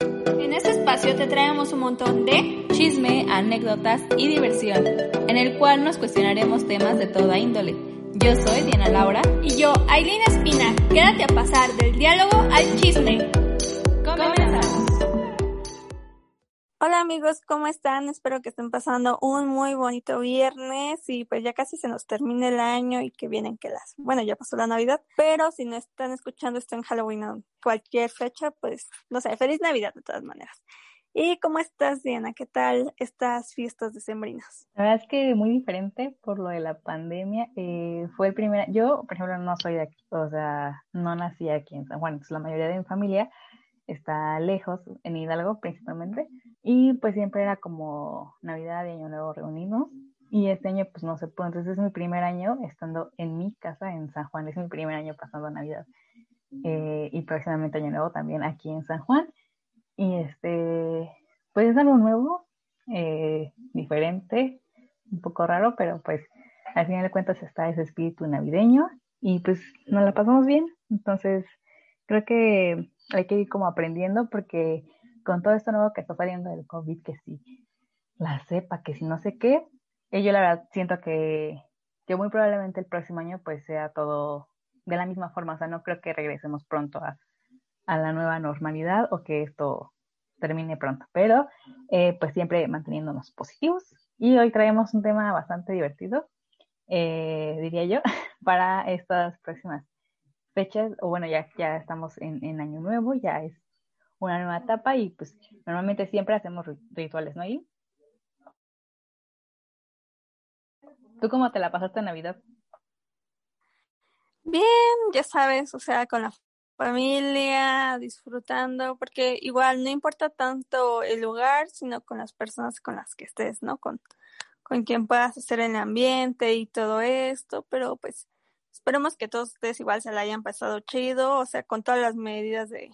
En este espacio te traemos un montón de chisme, anécdotas y diversión, en el cual nos cuestionaremos temas de toda índole. Yo soy Diana Laura y yo, Aileen Espina. Quédate a pasar del diálogo al chisme. Comenzamos. Hola amigos, ¿cómo están? Espero que estén pasando un muy bonito viernes y pues ya casi se nos termina el año y que vienen que las... Bueno, ya pasó la Navidad, pero si no están escuchando esto en Halloween o cualquier fecha, pues no sé, feliz Navidad de todas maneras. ¿Y cómo estás, Diana? ¿Qué tal estas fiestas decembrinas? La verdad es que muy diferente por lo de la pandemia. Eh, fue el primer... Yo, por ejemplo, no soy de aquí, o sea, no nací aquí en San Juan, entonces la mayoría de mi familia está lejos, en Hidalgo principalmente, y pues siempre era como Navidad y Año Nuevo reunimos, y este año pues no se pudo, entonces es mi primer año estando en mi casa en San Juan, es mi primer año pasando Navidad, eh, y próximamente Año Nuevo también aquí en San Juan, y este, pues es algo nuevo, eh, diferente, un poco raro, pero pues al final de cuentas está ese espíritu navideño, y pues nos la pasamos bien, entonces creo que hay que ir como aprendiendo porque con todo esto nuevo que está saliendo del COVID, que si la cepa, que si no sé qué, eh, yo la verdad siento que, que muy probablemente el próximo año pues sea todo de la misma forma, o sea, no creo que regresemos pronto a, a la nueva normalidad o que esto termine pronto, pero eh, pues siempre manteniéndonos positivos. Y hoy traemos un tema bastante divertido, eh, diría yo, para estas próximas fechas, o bueno, ya, ya estamos en, en, Año Nuevo, ya es una nueva etapa y pues normalmente siempre hacemos rituales, ¿no? ¿Y? ¿Tú cómo te la pasaste en Navidad? Bien, ya sabes, o sea, con la familia, disfrutando, porque igual no importa tanto el lugar, sino con las personas con las que estés, ¿no? Con, con quien puedas hacer el ambiente y todo esto, pero pues Esperemos que todos ustedes igual se la hayan pasado chido, o sea, con todas las medidas de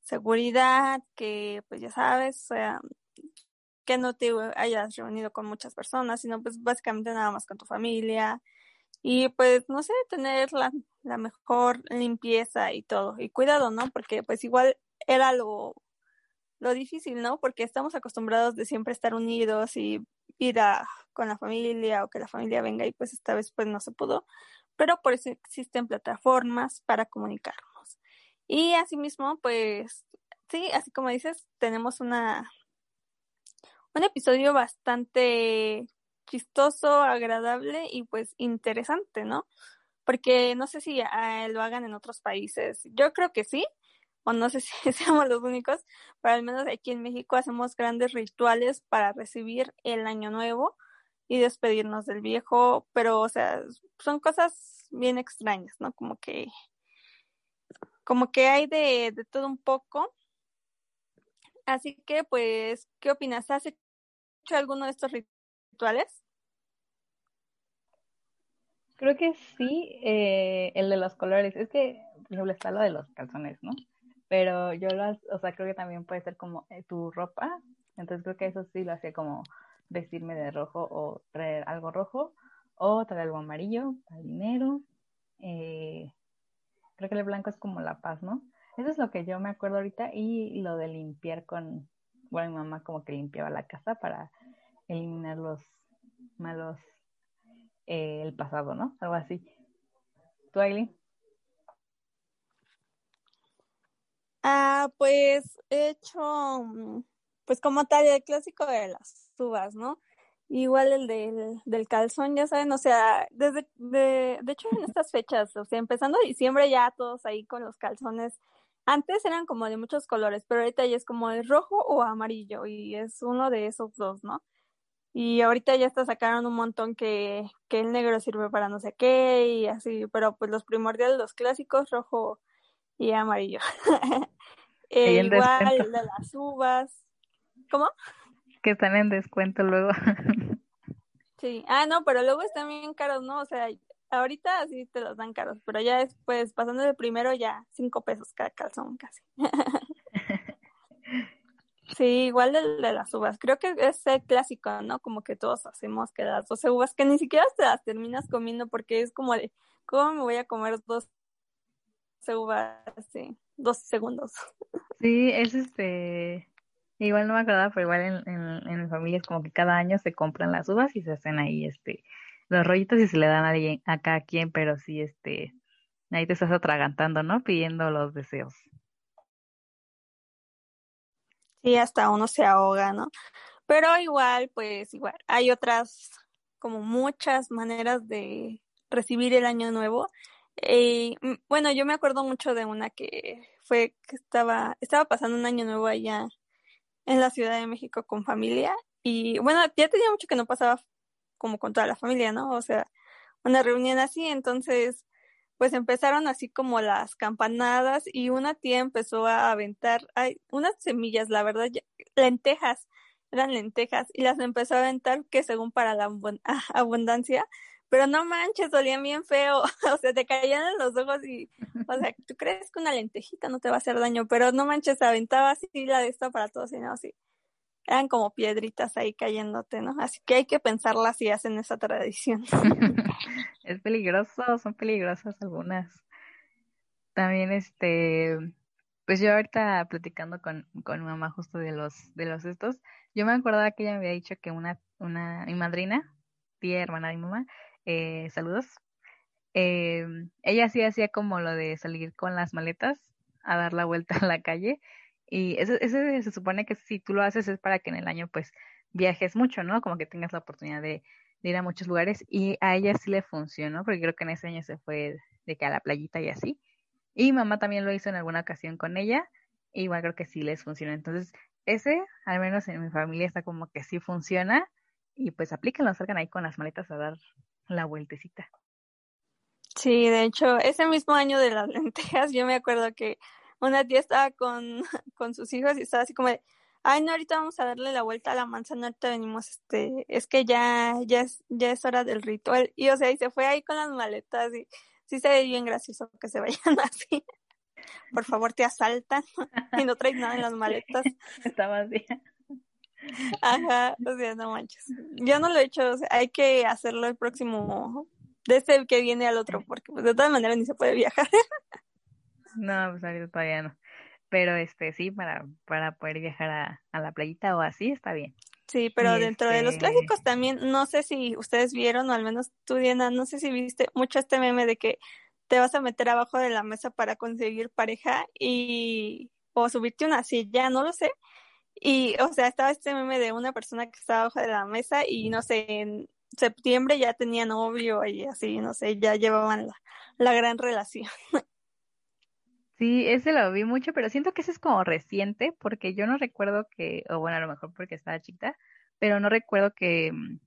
seguridad, que pues ya sabes, o sea, que no te hayas reunido con muchas personas, sino pues básicamente nada más con tu familia y pues no sé, tener la, la mejor limpieza y todo y cuidado, ¿no? Porque pues igual era lo, lo difícil, ¿no? Porque estamos acostumbrados de siempre estar unidos y ir a, con la familia o que la familia venga y pues esta vez pues no se pudo pero por eso existen plataformas para comunicarnos. Y asimismo, pues sí, así como dices, tenemos una un episodio bastante chistoso, agradable y pues interesante, ¿no? Porque no sé si ah, lo hagan en otros países. Yo creo que sí, o no sé si seamos los únicos, pero al menos aquí en México hacemos grandes rituales para recibir el año nuevo y despedirnos del viejo, pero o sea, son cosas bien extrañas, ¿no? Como que como que hay de, de todo un poco. Así que pues, ¿qué opinas? ¿Has hecho alguno de estos rituales? Creo que sí, eh, el de los colores. Es que, por ejemplo, está lo de los calzones, ¿no? Pero yo lo, o sea, creo que también puede ser como eh, tu ropa. Entonces creo que eso sí lo hacía como vestirme de rojo o traer algo rojo o traer algo amarillo para dinero. Eh, creo que el blanco es como la paz, ¿no? Eso es lo que yo me acuerdo ahorita y lo de limpiar con, bueno, mi mamá como que limpiaba la casa para eliminar los malos, eh, el pasado, ¿no? Algo así. ¿Tú, Aileen? Ah, pues he hecho, mm, pues como tal, el clásico de las subas, ¿no? Igual el del, del calzón, ya saben, o sea, desde, de, de hecho en estas fechas, o sea, empezando diciembre ya todos ahí con los calzones, antes eran como de muchos colores, pero ahorita ya es como el rojo o amarillo y es uno de esos dos, ¿no? Y ahorita ya está sacaron un montón que, que el negro sirve para no sé qué y así, pero pues los primordiales, los clásicos, rojo y amarillo. Eh, igual de las uvas. ¿Cómo? Que están en descuento luego. sí, ah, no, pero luego están bien caros, ¿no? O sea, ahorita sí te los dan caros, pero ya después, pasando de primero, ya cinco pesos cada calzón casi. sí, igual de, de, las uvas. Creo que es el clásico, ¿no? Como que todos hacemos que las 12 uvas, que ni siquiera te las terminas comiendo porque es como de, ¿cómo me voy a comer dos uvas? Sí, dos segundos. Sí, es este. Igual no me acordaba, pero igual en, en, en mi familia es como que cada año se compran las uvas y se hacen ahí este los rollitos y se le dan a, alguien, a cada quien, pero sí, este, ahí te estás atragantando, ¿no? Pidiendo los deseos. Sí, hasta uno se ahoga, ¿no? Pero igual, pues igual, hay otras, como muchas maneras de recibir el año nuevo. Eh, bueno, yo me acuerdo mucho de una que fue que estaba, estaba pasando un año nuevo allá en la Ciudad de México con familia y bueno, ya tenía mucho que no pasaba como con toda la familia, ¿no? O sea, una reunión así, entonces, pues empezaron así como las campanadas y una tía empezó a aventar, ay, unas semillas, la verdad, lentejas, eran lentejas, y las empezó a aventar que según para la abundancia, pero no manches, olían bien feo, o sea, te caían en los ojos y, o sea, tú crees que una lentejita no te va a hacer daño, pero no manches, aventaba así la de esta para todos y no, así eran como piedritas ahí cayéndote, ¿no? Así que hay que pensarlas si hacen esa tradición. es peligroso, son peligrosas algunas. También este, pues yo ahorita platicando con, con mi mamá justo de los, de los estos, yo me acordaba que ella me había dicho que una, una, mi madrina, tía, hermana de mi mamá, eh, saludos, eh, ella sí hacía como lo de salir con las maletas a dar la vuelta a la calle y ese, ese se supone que si tú lo haces es para que en el año pues viajes mucho, ¿no? Como que tengas la oportunidad de, ir a muchos lugares y a ella sí le funcionó, porque creo que en ese año se fue de que a la playita y así. Y mamá también lo hizo en alguna ocasión con ella, igual creo que sí les funcionó. Entonces, ese, al menos en mi familia, está como que sí funciona, y pues aplíquenlo, salgan ahí con las maletas a dar la vueltecita. Sí, de hecho, ese mismo año de las lentejas, yo me acuerdo que una tía estaba con, con sus hijos y estaba así como de, ay no, ahorita vamos a darle la vuelta a la manzana, ahorita venimos, este, es que ya, ya es, ya es hora del ritual. Y o sea, y se fue ahí con las maletas y sí se ve bien gracioso que se vayan así. Por favor, te asaltan y no traes nada en las maletas. Está bien Ajá, o sea, no manches. Yo no lo he hecho, o sea, hay que hacerlo el próximo, desde el que viene al otro, porque pues de todas maneras ni se puede viajar. No, pues ahorita todavía no. Pero este sí, para, para poder viajar a, a la playita o así está bien. Sí, pero dentro de los este clásicos también, no sé si ustedes vieron, o al menos tú, Diana, no sé si viste mucho este meme de que te vas a meter abajo de la mesa para conseguir pareja y o subirte una silla, no lo sé. Y, o sea, estaba este meme de una persona que estaba abajo de la mesa y, no sé, en septiembre ya tenía novio y así, no sé, ya llevaban la, la gran relación. Sí, ese lo vi mucho, pero siento que ese es como reciente, porque yo no recuerdo que, o bueno, a lo mejor porque estaba chiquita, pero no recuerdo que, mm,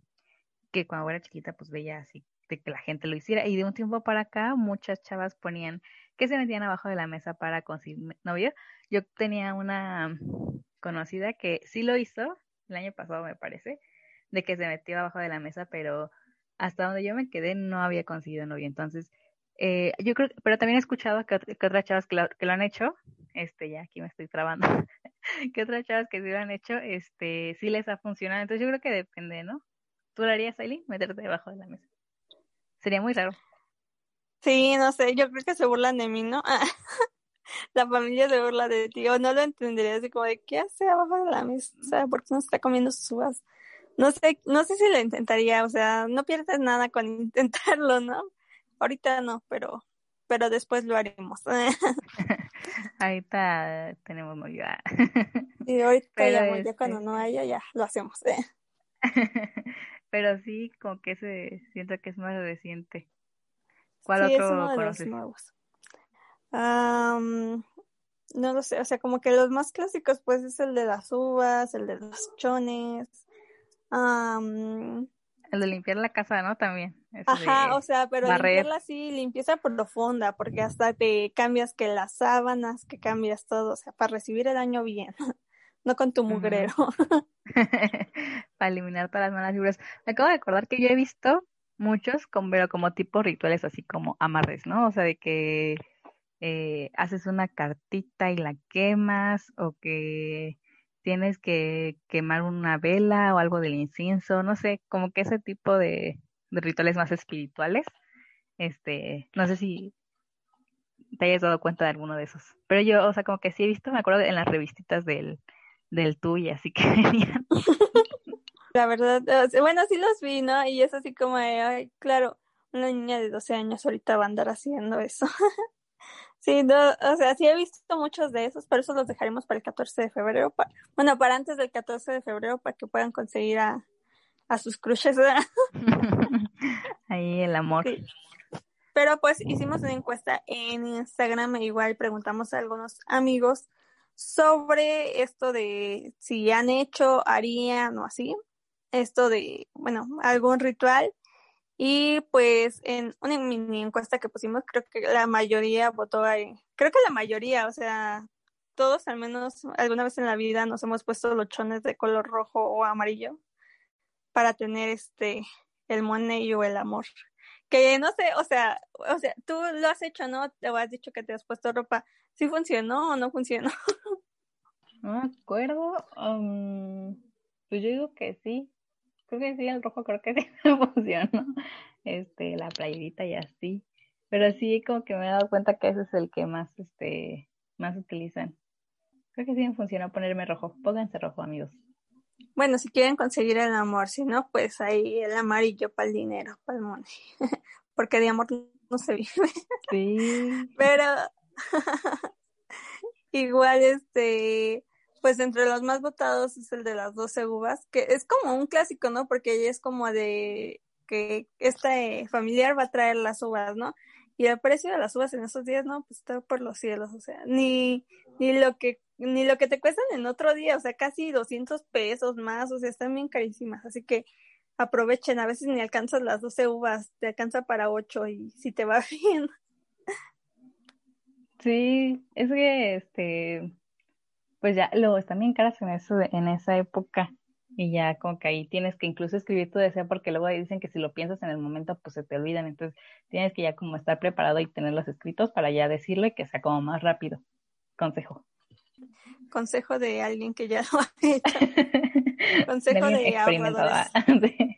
que cuando era chiquita pues veía así de que la gente lo hiciera. Y de un tiempo para acá muchas chavas ponían que se metían abajo de la mesa para conseguir novio. Yo tenía una conocida que sí lo hizo, el año pasado me parece, de que se metió abajo de la mesa, pero hasta donde yo me quedé no había conseguido novio. Entonces, eh, yo creo, pero también he escuchado que, otras chavas que lo, han hecho, este, ya aquí me estoy trabando, que otras chavas que sí lo han hecho, este, sí les ha funcionado. Entonces yo creo que depende, ¿no? ¿Tú lo harías, Aileen? Meterte debajo de la mesa. Sería muy raro. Sí, no sé, yo creo que se burlan de mí, ¿no? la familia se burla de ti, o no lo entendería así como de, ¿qué hace abajo de la mesa? O sea, ¿por qué no está comiendo sus uvas? No sé, no sé si lo intentaría, o sea, no pierdes nada con intentarlo, ¿no? Ahorita no, pero pero después lo haremos. ahorita tenemos novio. y ahorita ya, cuando no este haya, ya lo hacemos. ¿eh? pero sí, como que se siento que es más reciente. ¿Cuál otro es uno de Los nuevos. No lo sé, o sea, como que los más clásicos, pues es el de las uvas, el de los chones. el de limpiar la casa, ¿no? También. Ajá, o sea, pero limpiarla así, limpieza profunda, porque hasta te cambias que las sábanas, que cambias todo, o sea, para recibir el año bien, no con tu mugrero. para eliminar todas las malas vibras. Me acabo de acordar que yo he visto muchos, pero como tipo rituales así como amarres, ¿no? O sea, de que eh, haces una cartita y la quemas, o que tienes que quemar una vela o algo del incienso, no sé, como que ese tipo de, rituales más espirituales. Este, no sé si te hayas dado cuenta de alguno de esos. Pero yo, o sea, como que sí he visto, me acuerdo en las revistitas del, del y así que venían. La verdad, bueno, sí los vi, ¿no? Y es así como, ay, claro, una niña de 12 años ahorita va a andar haciendo eso. Sí, no, o sea, sí he visto muchos de esos, pero eso los dejaremos para el 14 de febrero. bueno, para antes del 14 de febrero, para que puedan conseguir a, a sus crushes. Ahí el amor. Pero pues hicimos una encuesta en Instagram e igual preguntamos a algunos amigos sobre esto de si han hecho, harían o así, esto de, bueno, algún ritual y pues en una mini encuesta que pusimos, creo que la mayoría votó ahí. Creo que la mayoría, o sea, todos al menos alguna vez en la vida nos hemos puesto lochones de color rojo o amarillo para tener este el money o el amor. Que no sé, o sea, o sea, tú lo has hecho, ¿no? Te has dicho que te has puesto ropa. ¿Sí funcionó o no funcionó? No me acuerdo. Um, pues yo digo que sí creo que sí, el rojo creo que sí me funcionó, este, la playerita y así, pero sí como que me he dado cuenta que ese es el que más, este, más utilizan. Creo que sí me funciona ponerme rojo, pónganse rojo amigos. Bueno, si quieren conseguir el amor, si no, pues ahí el amarillo para el dinero, para el money, porque de amor no se vive. Sí. Pero igual este pues entre los más votados es el de las 12 uvas, que es como un clásico, ¿no? Porque es como de que este familiar va a traer las uvas, ¿no? Y el precio de las uvas en esos días, no, pues está por los cielos, o sea, ni, ni lo que ni lo que te cuestan en otro día, o sea, casi 200 pesos más, o sea, están bien carísimas, así que aprovechen, a veces ni alcanzas las 12 uvas, te alcanza para 8 y si te va bien. Sí, es que este pues ya luego están bien caras en eso en esa época. Y ya como que ahí tienes que incluso escribir tu deseo porque luego dicen que si lo piensas en el momento pues se te olvidan. Entonces tienes que ya como estar preparado y tenerlos escritos para ya decirle que sea como más rápido. Consejo. Consejo de alguien que ya lo ha hecho. Consejo de, de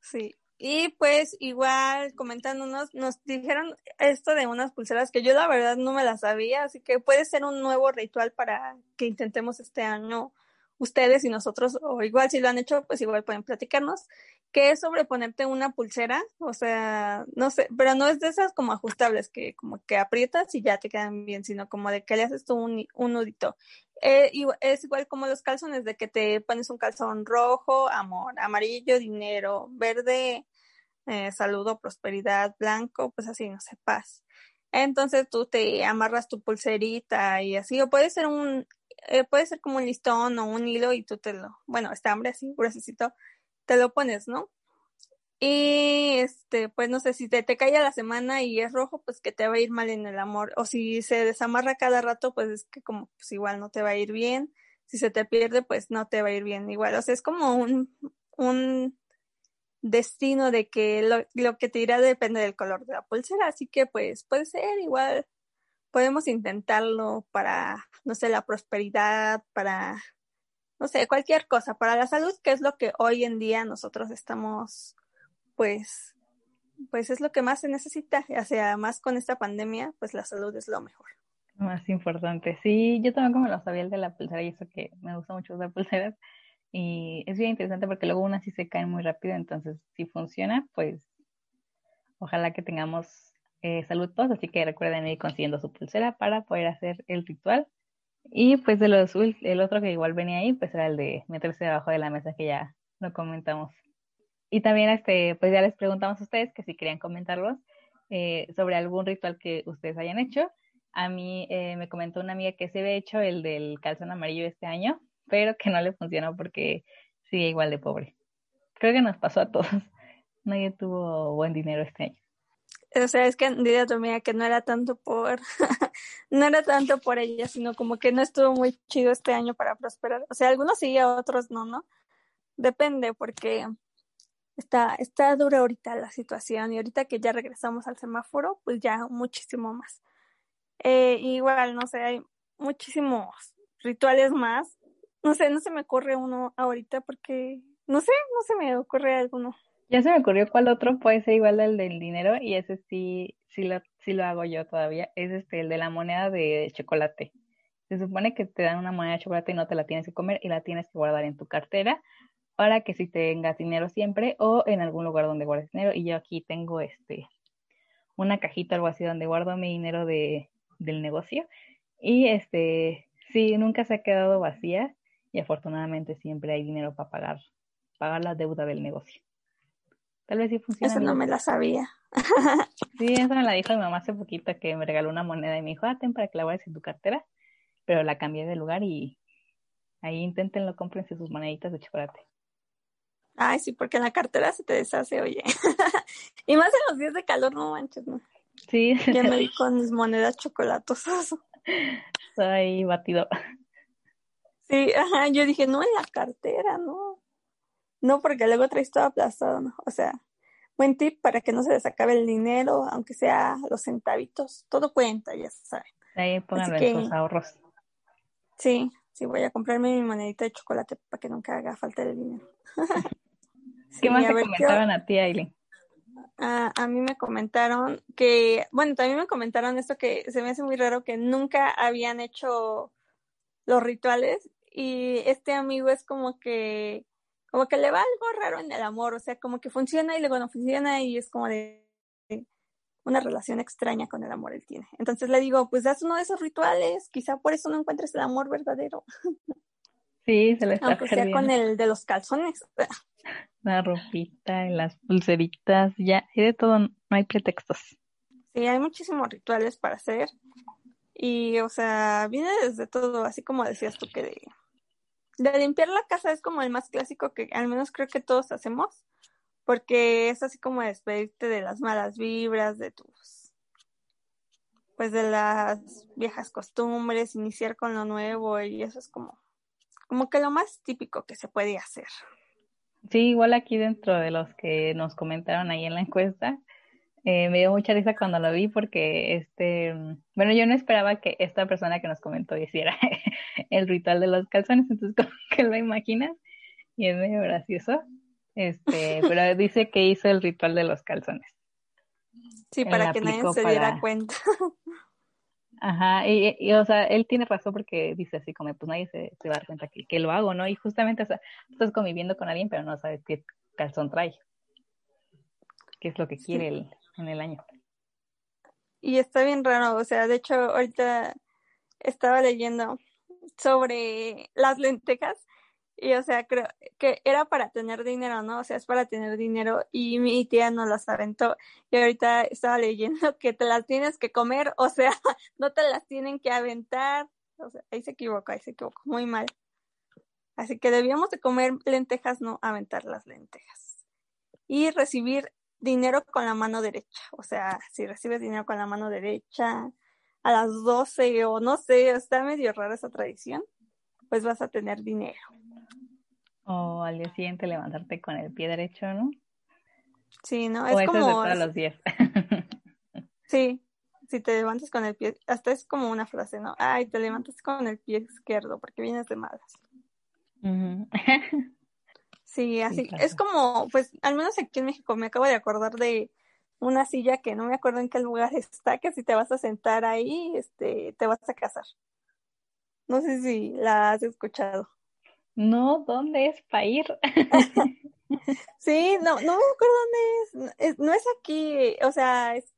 sí y pues igual comentándonos, nos dijeron esto de unas pulseras que yo la verdad no me las sabía, así que puede ser un nuevo ritual para que intentemos este año ustedes y nosotros, o igual si lo han hecho, pues igual pueden platicarnos, que es sobre ponerte una pulsera, o sea, no sé, pero no es de esas como ajustables que como que aprietas y ya te quedan bien, sino como de que le haces tú un, un nudito. Eh, es igual como los calzones, de que te pones un calzón rojo, amor, amarillo, dinero, verde, eh, saludo, prosperidad, blanco, pues así, no sé, paz. Entonces tú te amarras tu pulserita y así, o puede ser un, eh, puede ser como un listón o un hilo y tú te lo, bueno, estambre así, gruesecito, te lo pones, ¿no? Y este, pues no sé, si te, te cae a la semana y es rojo, pues que te va a ir mal en el amor. O si se desamarra cada rato, pues es que como pues igual no te va a ir bien. Si se te pierde, pues no te va a ir bien igual. O sea, es como un, un destino de que lo, lo que te irá depende del color de la pulsera. Así que pues puede ser igual. Podemos intentarlo para, no sé, la prosperidad, para, no sé, cualquier cosa, para la salud, que es lo que hoy en día nosotros estamos pues, pues es lo que más se necesita, o sea, más con esta pandemia, pues la salud es lo mejor. Más importante, sí, yo también como lo sabía el de la pulsera y eso que me gusta mucho usar pulseras y es bien interesante porque luego unas sí se caen muy rápido, entonces si funciona, pues ojalá que tengamos eh, salud todos, así que recuerden ir consiguiendo su pulsera para poder hacer el ritual. Y pues de los el otro que igual venía ahí, pues era el de meterse debajo de la mesa que ya lo comentamos. Y también, este, pues ya les preguntamos a ustedes que si querían comentarlos eh, sobre algún ritual que ustedes hayan hecho. A mí eh, me comentó una amiga que se había hecho el del calzón amarillo este año, pero que no le funcionó porque sigue igual de pobre. Creo que nos pasó a todos. nadie tuvo buen dinero este año. O sea, es que diría tu amiga que no era tanto por, no era tanto por ella, sino como que no estuvo muy chido este año para prosperar. O sea, algunos sí, otros no, ¿no? Depende, porque está, está dura ahorita la situación y ahorita que ya regresamos al semáforo, pues ya muchísimo más. Eh, igual, no sé, hay muchísimos rituales más. No sé, no se me ocurre uno ahorita porque, no sé, no se me ocurre alguno. Ya se me ocurrió cuál otro puede ser igual al del dinero y ese sí, sí lo, sí lo hago yo todavía, es este, el de la moneda de chocolate. Se supone que te dan una moneda de chocolate y no te la tienes que comer y la tienes que guardar en tu cartera para que si tengas dinero siempre o en algún lugar donde guardes dinero. Y yo aquí tengo este una cajita algo así donde guardo mi dinero de, del negocio. Y este, sí, nunca se ha quedado vacía y afortunadamente siempre hay dinero para pagar, pagar la deuda del negocio. Tal vez sí funciona. Eso no me la sabía. sí, eso me la dijo mi mamá hace poquito que me regaló una moneda y me dijo, ah, ten para que la guardes en tu cartera. Pero la cambié de lugar y ahí inténtenlo, cómprense sus moneditas de chocolate. Ay, sí, porque en la cartera se te deshace, oye. y más en los días de calor, no manches, ¿no? Sí. Ya me di con mis monedas chocolatosas. Ay, batido. Sí, ajá, yo dije, no en la cartera, no. No, porque luego traes todo aplastado, ¿no? O sea, buen tip para que no se les acabe el dinero, aunque sea los centavitos, todo cuenta, ya se saben. Ahí pónganlo en sus ahorros. Sí, sí, voy a comprarme mi monedita de chocolate para que nunca haga falta el dinero. ¿Qué más te comentaron a ti, Aileen? A, a mí me comentaron que, bueno, también me comentaron esto que se me hace muy raro que nunca habían hecho los rituales y este amigo es como que como que le va algo raro en el amor, o sea, como que funciona y luego no funciona y es como de una relación extraña con el amor él tiene. Entonces le digo, pues haz uno de esos rituales, quizá por eso no encuentres el amor verdadero. Sí, se le está Aunque sea con el de los calzones. La ropita, las pulseritas, ya, y de todo, no hay pretextos. Sí, hay muchísimos rituales para hacer. Y, o sea, viene desde todo, así como decías tú que de de limpiar la casa es como el más clásico que al menos creo que todos hacemos, porque es así como despedirte de las malas vibras, de tus, pues de las viejas costumbres, iniciar con lo nuevo y eso es como, como que lo más típico que se puede hacer. Sí, igual aquí dentro de los que nos comentaron ahí en la encuesta, eh, me dio mucha risa cuando lo vi porque, este, bueno, yo no esperaba que esta persona que nos comentó hiciera el ritual de los calzones, entonces como que lo imaginas y es medio gracioso. Este, pero dice que hizo el ritual de los calzones. Sí, para que nadie se diera cuenta. Ajá, y, o sea, él tiene razón porque dice así como, pues nadie se, se va a dar cuenta que, que, lo hago, ¿no? Y justamente, o sea, estás conviviendo con alguien, pero no sabes qué calzón trae, qué es lo que quiere el, en el año. Y está bien raro, o sea, de hecho, ahorita estaba leyendo sobre las lentejas y, o sea, creo que era para tener dinero, ¿no? O sea, es para tener dinero y mi tía no las aventó y ahorita estaba leyendo que te las tienes que comer, o sea, no te las tienen que aventar, o sea, ahí se equivocó, ahí se equivocó, muy mal. Así que debíamos de comer lentejas, no aventar las lentejas. Y recibir dinero con la mano derecha. O sea, si recibes dinero con la mano derecha a las 12 o no sé, está medio rara esa tradición, pues vas a tener dinero. O al día siguiente levantarte con el pie derecho, ¿no? Sí, ¿no? Es como... Es de todos los días. sí, si te levantas con el pie, hasta es como una frase, ¿no? Ay, te levantas con el pie izquierdo porque vienes de malas. Sí, así es como, pues al menos aquí en México me acabo de acordar de una silla que no me acuerdo en qué lugar está, que si te vas a sentar ahí, este, te vas a casar. No sé si la has escuchado. No, ¿dónde es para ir? sí, no, no me acuerdo dónde es. No es aquí, o sea, es,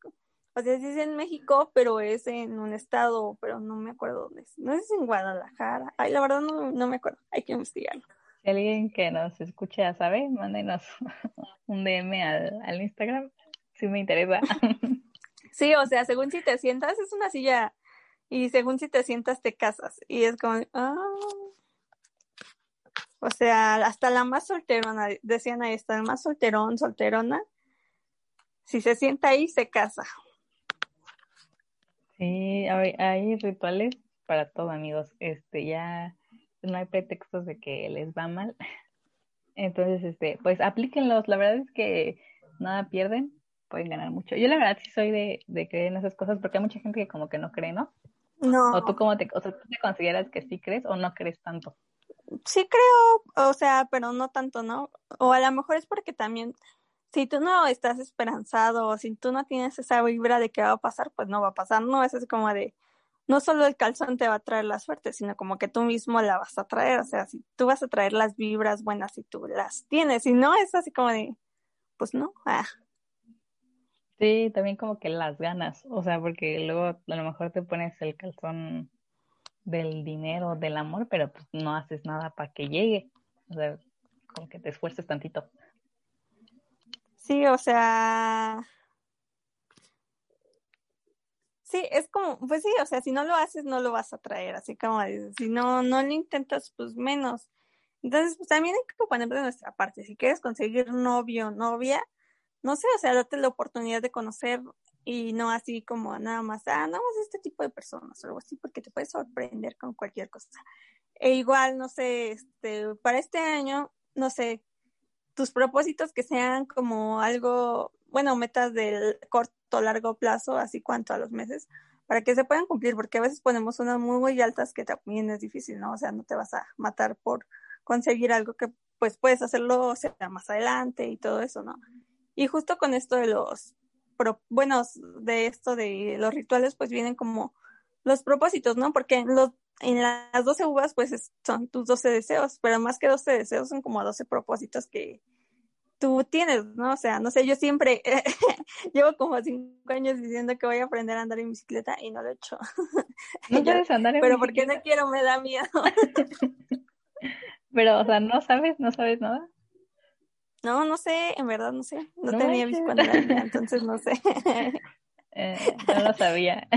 o sea, sí es en México, pero es en un estado, pero no me acuerdo dónde es. No es en Guadalajara. Ay, la verdad no, no me acuerdo. Hay que investigarlo alguien que nos escuche sabe, mándenos un DM al, al Instagram, si me interesa. Sí, o sea, según si te sientas, es una silla y según si te sientas te casas y es como, ah. o sea, hasta la más solterona, decían ahí, está el más solterón, solterona, si se sienta ahí, se casa. Sí, hay, rituales para todo, amigos. Este, ya no hay pretextos de que les va mal. Entonces, este, pues aplíquenlos. La verdad es que nada pierden, pueden ganar mucho. Yo la verdad sí soy de, de creer en esas cosas porque hay mucha gente que como que no cree, ¿no? No. O tú cómo te, o sea, ¿tú te consideras que sí crees o no crees tanto. Sí creo, o sea, pero no tanto, ¿no? O a lo mejor es porque también si tú no estás esperanzado o si tú no tienes esa vibra de que va a pasar, pues no va a pasar, ¿no? Es así como de, no solo el calzón te va a traer la suerte, sino como que tú mismo la vas a traer, o sea, si tú vas a traer las vibras buenas y tú las tienes, y no es así como de, pues no, ah. Sí, también como que las ganas, o sea, porque luego a lo mejor te pones el calzón del dinero, del amor, pero pues no haces nada para que llegue, o sea, como que te esfuerces tantito. Sí, o sea, sí, es como, pues sí, o sea, si no lo haces, no lo vas a traer, así como si no, no lo intentas, pues menos. Entonces, pues también hay que poner de nuestra parte, si quieres conseguir novio novia, no sé, o sea, date la oportunidad de conocer y no así como nada más, ah, no, más este tipo de personas o algo así, porque te puedes sorprender con cualquier cosa. E igual, no sé, este, para este año, no sé, tus propósitos que sean como algo, bueno, metas del corto o largo plazo, así cuanto a los meses, para que se puedan cumplir, porque a veces ponemos unas muy, muy altas que también es difícil, ¿no? O sea, no te vas a matar por conseguir algo que pues puedes hacerlo o sea, más adelante y todo eso, ¿no? Y justo con esto de los, buenos, de esto de los rituales, pues vienen como los propósitos, ¿no? Porque en las 12 uvas, pues son tus 12 deseos, pero más que 12 deseos son como 12 propósitos que tú tienes, ¿no? O sea, no sé, yo siempre llevo como 5 años diciendo que voy a aprender a andar en bicicleta y no lo he hecho. No quieres andar en Pero porque no quiero, me da miedo. pero, o sea, ¿no sabes? ¿No sabes nada? No, no sé, en verdad no sé. No, tenía bici cuando era entonces no sé. eh, no lo sabía.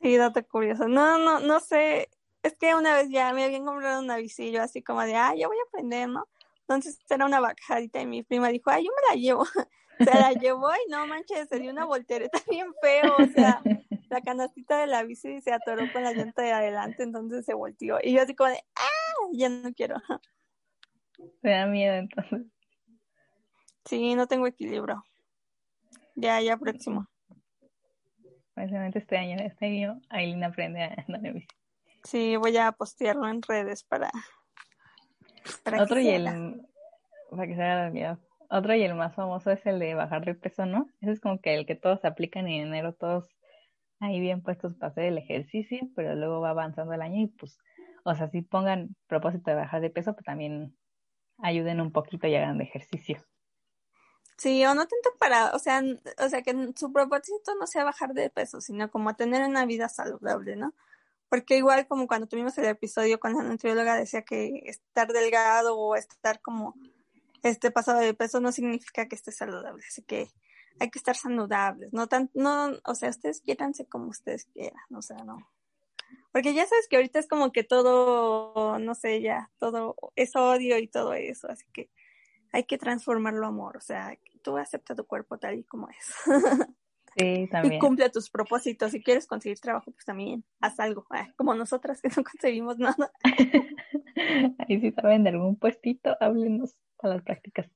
Sí, dato curioso. No, no, no sé. Es que una vez ya me habían comprado una bici yo así como de, ah, ya voy a aprender, ¿no? Entonces era una bajadita y mi prima dijo, ay, yo me la llevo. Se la llevó y no manches, se dio una voltereta bien feo. O sea, la canastita de la bici se atoró con la llanta de adelante, entonces se volteó. Y yo así como de, ah, ya no quiero. Me da miedo entonces. Sí, no tengo equilibrio. Ya, ya próximo. Precisamente este año, este año, Aileen aprende a andar en bici. Sí, voy a postearlo en redes para. Para Otro y el. Para que se Otro y el más famoso es el de bajar de peso, ¿no? Ese es como que el que todos aplican y en enero todos ahí bien puestos para hacer el ejercicio, pero luego va avanzando el año y pues, o sea, si pongan propósito de bajar de peso, pues también ayuden un poquito y hagan de ejercicio. Sí, o no tanto para, o sea, o sea, que su propósito no sea bajar de peso, sino como tener una vida saludable, ¿no? Porque igual como cuando tuvimos el episodio con la nutrióloga decía que estar delgado o estar como este pasado de peso no significa que esté saludable, así que hay que estar saludables, no tan, no, o sea, ustedes quiéranse como ustedes quieran, o sea, no. Porque ya sabes que ahorita es como que todo, no sé, ya, todo es odio y todo eso, así que hay que transformarlo amor, o sea, tú acepta tu cuerpo tal y como es. Sí, también. Y cumple tus propósitos. Si quieres conseguir trabajo, pues también haz algo, ah, como nosotras que no conseguimos nada. Ahí sí saben de algún puestito, háblenos a las prácticas.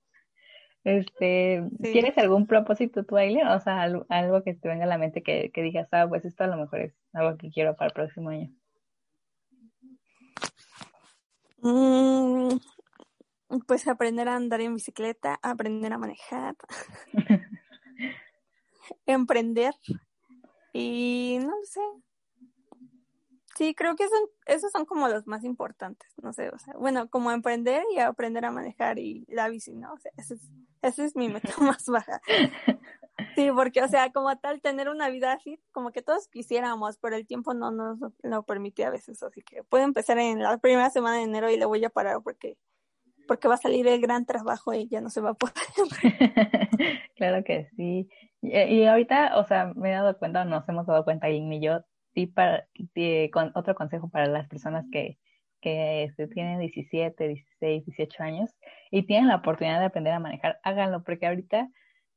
Este, ¿Tienes algún propósito tú, Aileen? O sea, algo, que te venga a la mente que, que, digas, ah, pues esto a lo mejor es algo que quiero para el próximo año. Mm, pues aprender a andar en bicicleta, aprender a manejar, emprender y no sé. Sí, creo que son, esos son como los más importantes, no sé, o sea, bueno, como emprender y aprender a manejar y la bici, ¿no? O sea, ese es, ese es mi meta más baja. Sí, porque, o sea, como tal, tener una vida así, como que todos quisiéramos, pero el tiempo no nos lo permite a veces, así que puedo empezar en la primera semana de enero y le voy a parar porque porque va a salir el gran trabajo y ya no se va a poder. claro que sí. Y, ahorita, o sea, me he dado cuenta, nos hemos dado cuenta, y yo, sí, para, con otro consejo para las personas que, que este, tienen 17, 16, 18 años y tienen la oportunidad de aprender a manejar, háganlo, porque ahorita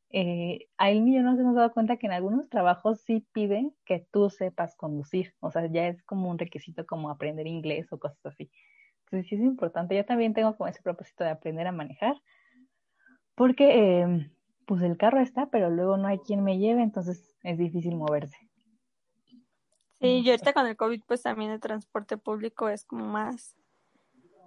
eh, a él y yo nos hemos dado cuenta que en algunos trabajos sí piden que tú sepas conducir, o sea, ya es como un requisito como aprender inglés o cosas así. Entonces sí es importante. Yo también tengo como ese propósito de aprender a manejar, porque em, pues el carro está, pero luego no hay quien me lleve, entonces es difícil moverse. Sí, y ahorita con el COVID pues también el transporte público es como más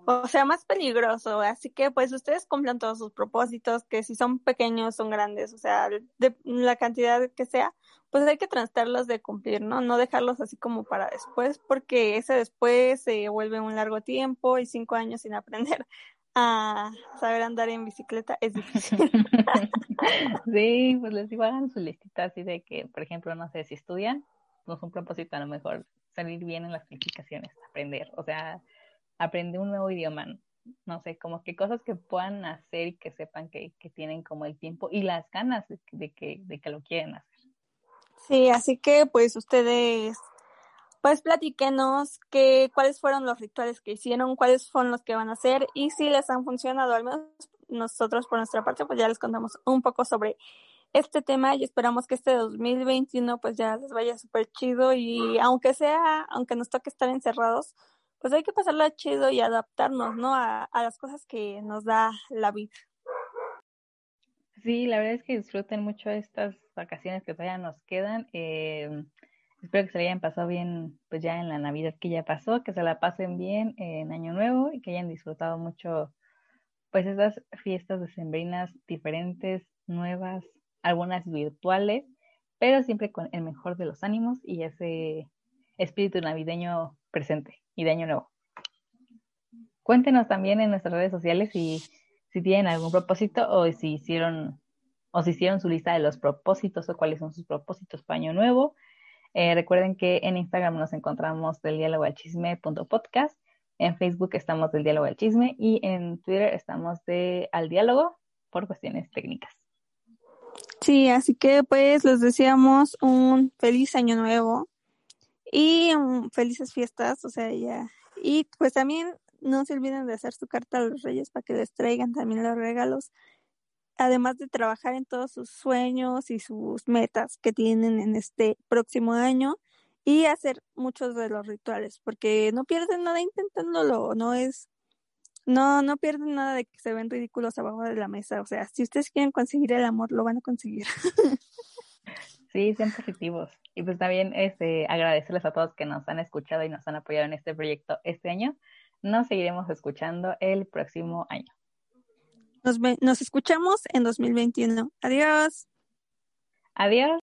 o sea, más peligroso. Así que pues ustedes cumplan todos sus propósitos, que si son pequeños, son grandes, o sea, de la cantidad que sea, pues hay que tratarlos de cumplir, ¿no? No dejarlos así como para después, porque ese después se vuelve un largo tiempo y cinco años sin aprender a saber andar en bicicleta es difícil. sí, pues les digo, hagan su listita así de que, por ejemplo, no sé, si estudian, no es un propósito a lo mejor salir bien en las calificaciones, aprender, o sea, aprender un nuevo idioma, no sé, como que cosas que puedan hacer y que sepan que, tienen como el tiempo y las ganas de, que, de que lo quieren hacer. Sí, así que pues ustedes, pues platíquenos que, cuáles fueron los rituales que hicieron, cuáles fueron los que van a hacer y si les han funcionado, al menos nosotros por nuestra parte, pues ya les contamos un poco sobre este tema y esperamos que este 2021 pues ya les vaya súper chido y aunque sea, aunque nos toque estar encerrados, pues hay que pasarla chido y adaptarnos, ¿no? A, las cosas que nos da la vida. Sí, la verdad es que disfruten mucho estas vacaciones que todavía nos quedan. Eh, espero que se hayan pasado bien, pues ya en la Navidad que ya pasó, que se la pasen bien en Año Nuevo y que hayan disfrutado mucho, pues estas fiestas decembrinas diferentes, nuevas, algunas virtuales, pero siempre con el mejor de los ánimos y ese espíritu navideño presente y de Año Nuevo. Cuéntenos también en nuestras redes sociales si, si tienen algún propósito o si hicieron o si hicieron su lista de los propósitos o cuáles son sus propósitos para Año Nuevo. Eh, recuerden que en Instagram nos encontramos del diálogo al chisme.podcast, en Facebook estamos del diálogo al chisme y en Twitter estamos de al diálogo por cuestiones técnicas. Sí, así que pues les deseamos un feliz año nuevo y um, felices fiestas, o sea, ya. Y pues también no se olviden de hacer su carta a los reyes para que les traigan también los regalos, además de trabajar en todos sus sueños y sus metas que tienen en este próximo año y hacer muchos de los rituales, porque no pierden nada intentándolo, no es, no, no pierden nada de que se ven ridículos abajo de la mesa, o sea, si ustedes quieren conseguir el amor, lo van a conseguir. Sí, sean positivos. Y pues también este, agradecerles a todos que nos han escuchado y nos han apoyado en este proyecto este año. Nos seguiremos escuchando el próximo año. Nos, nos escuchamos en 2021. Adiós. Adiós.